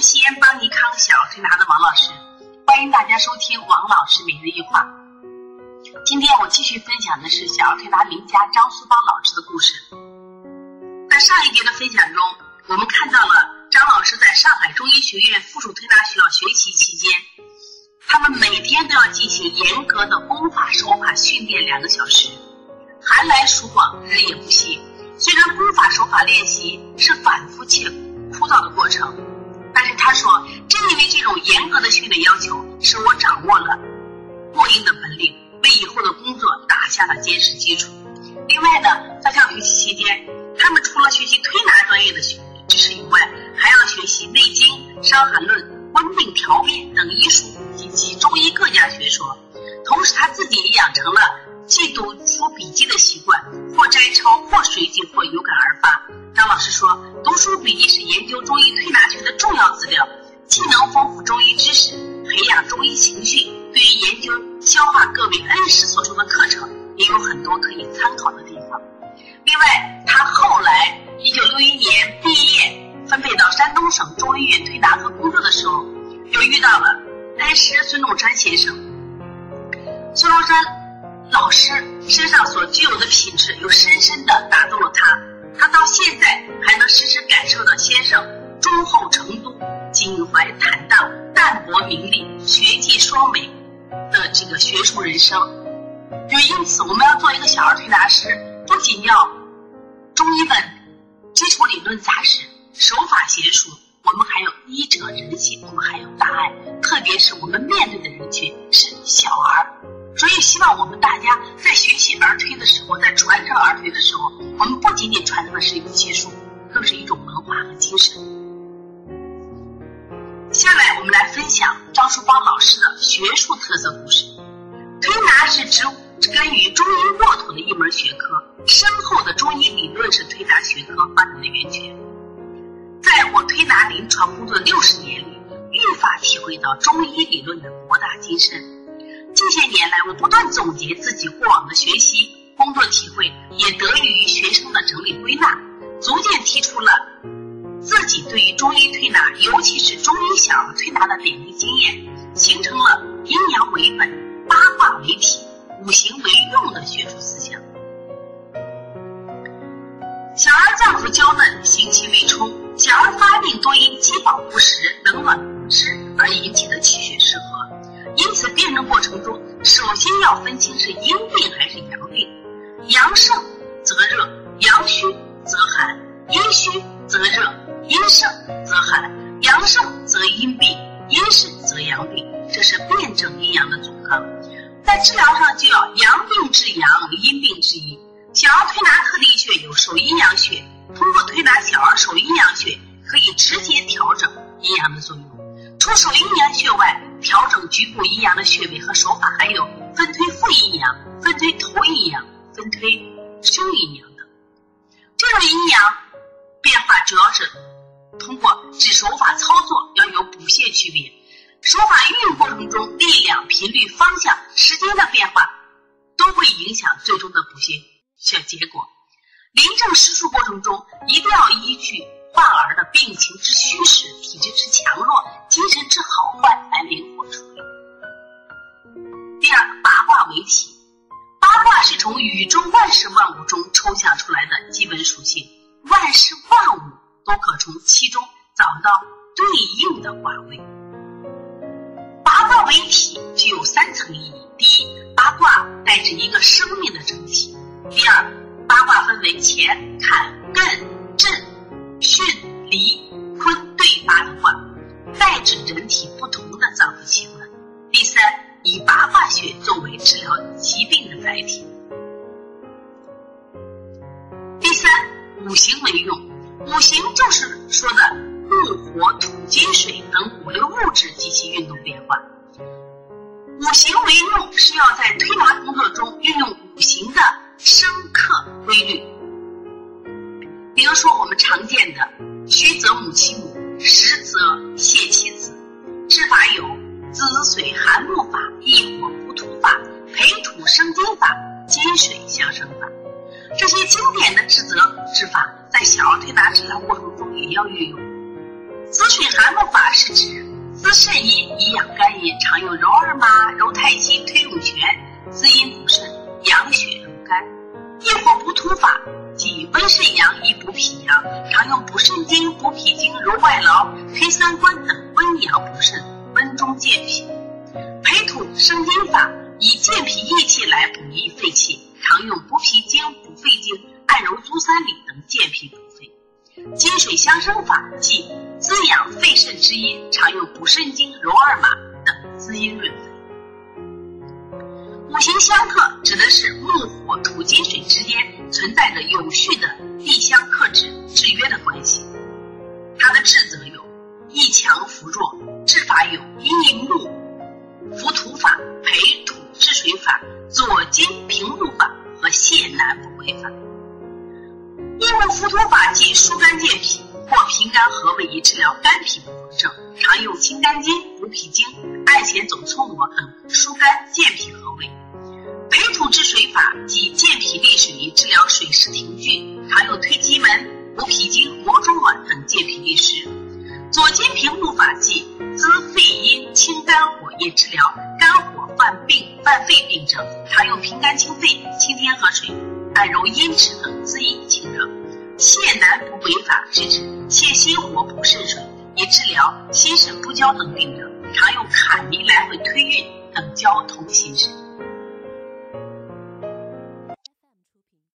西安邦尼康小儿推拿的王老师，欢迎大家收听王老师每日一话。今天我继续分享的是小儿推拿名家张苏芳老师的故事。在上一节的分享中，我们看到了张老师在上海中医学院附属推拿学校学习期间，他们每天都要进行严格的功法手法训练两个小时，寒来暑往，日夜不息。虽然功法手法练习是反复且枯燥的过程，但是他说，正因为这种严格的训练要求，使我掌握了过硬的本领，为以后的工作打下了坚实基础。另外呢，在上学期期间，他们除了学习推拿专业的知识以外，还要学习《内经》《伤寒论》《温病调变》等医术以及中医各家学说。同时，他自己也养成了既读书笔记的习惯，或摘抄，或随记，或有感而发。张老师说，读书笔记是研究中医推拿学的重要资料，既能丰富中医知识，培养中医情绪，对于研究消化各位恩师所说的课程，也有很多可以参考的地方。另外，他后来一九六一年毕业，分配到山东省中医院推拿科工作的时候，又遇到了恩师孙中山先生。孙中山老师身上所具有的品质，又深深的打动了他。他到现在还能时时感受到先生忠厚程度、襟怀坦荡、淡泊名利、学技双美的这个学术人生。就因此，我们要做一个小儿推拿师，不仅要中医的基础理论扎实、手法娴熟，我们还有医者仁心，我们还有大爱。特别是我们面对的人群是小儿。所以，希望我们大家在学习儿推的时候，在传承儿推的时候，我们不仅仅传承的是一个技术，更是一种文化和精神。下来，我们来分享张淑芳老师的学术特色故事。推拿是植根于中医沃土的一门学科，深厚的中医理论是推拿学科发展的源泉。在我推拿临床工作六十年里，愈发体会到中医理论的博大精深。近些年来，我不断总结自己过往的学习、工作体会，也得益于学生的整理归纳，逐渐提出了自己对于中医推拿，尤其是中医小儿推拿的点滴经验，形成了阴阳为本、八卦为体、五行为用的学术思想。小儿脏腑娇嫩，行气为冲，小儿发病多因饥饱不食、冷暖不知而引起的气血失和。因此，辩证过程中，首先要分清是阴病还是阳病。阳盛则热，阳虚则寒；阴虚则热，阴盛则寒；阳盛则阴病，阴盛则阳病。这是辩证阴阳的总纲。在治疗上，就要阳病治阳，阴病治阴。小儿推拿特定穴有手阴阳穴，通过推拿小儿手阴阳穴，可以直接调整阴阳的作用。除手阴阳穴外，调整局部阴阳的穴位和手法还有分推腹阴阳、分推头阴阳、分推胸阴阳等。这种阴阳变化主要是通过指手法操作要有补泻区别，手法运用过程中力量、频率、方向、时间的变化都会影响最终的补泻效结果。临证施术过程中一定要依据。患儿的病情之事万物中抽象出来的基本属性，万事万物都可从其中找到对应的卦位。八卦为体具有三层意义：第一，八卦代指一个生命的整体；第二，八卦分为乾、坎、艮。震巽、离、坤对八的卦，代指人体不同的脏腑器官。第三，以八卦穴作为治疗疾病的载体。五行为用，五行就是说的木、火、土、金、水等五类物质及其运动变化。五行为用是要在推拿工作中运用五行的生克规律。比如说，我们常见的虚则母其母，实则泻其子。治法有滋水寒木法、益火补土法、培土生金法、金水相生法。这些经典的治则治法，在小儿推拿治疗过程中也要运用。滋水寒木法是指滋肾阴以养肝阴，常用揉二马、揉太溪、推涌泉，滋阴补肾、养血润肝。益火补土法即温肾阳以补脾阳，常用补肾经、补脾经、揉外劳、推三关等温阳补肾、温中健脾。培土生金法以健脾益气来补益肺气，常用补脾经、补肺经、按揉足三里等健脾补肺。金水相生法即滋养肺肾之阴，常用补肾经、揉二马等滋阴润肺。五行相克指的是木、火、土、金、水之间存在着有序的地相克制、制约的关系。它的治则有益强扶弱，治法有益木扶土法、培土治水法、左金平木法和泻南补胃法。益木扶土法即疏肝健脾或平肝和胃，以治疗肝脾不和症，常用清肝经、补脾经、艾钱总粗末等疏肝健脾和胃。培土治水法即健脾利水，以治疗水湿停聚，常用推机门、补脾经、磨中脘等健脾利湿。左金平木法即滋肺阴、清肝火，以治疗肝火患病、犯肺病症，常用平肝清肺、清天河水、按揉阴池等滋阴清热。泻南补北法是指泻心火、补肾水，以治疗心肾不交等病症，常用坎离来回推运等交通心肾。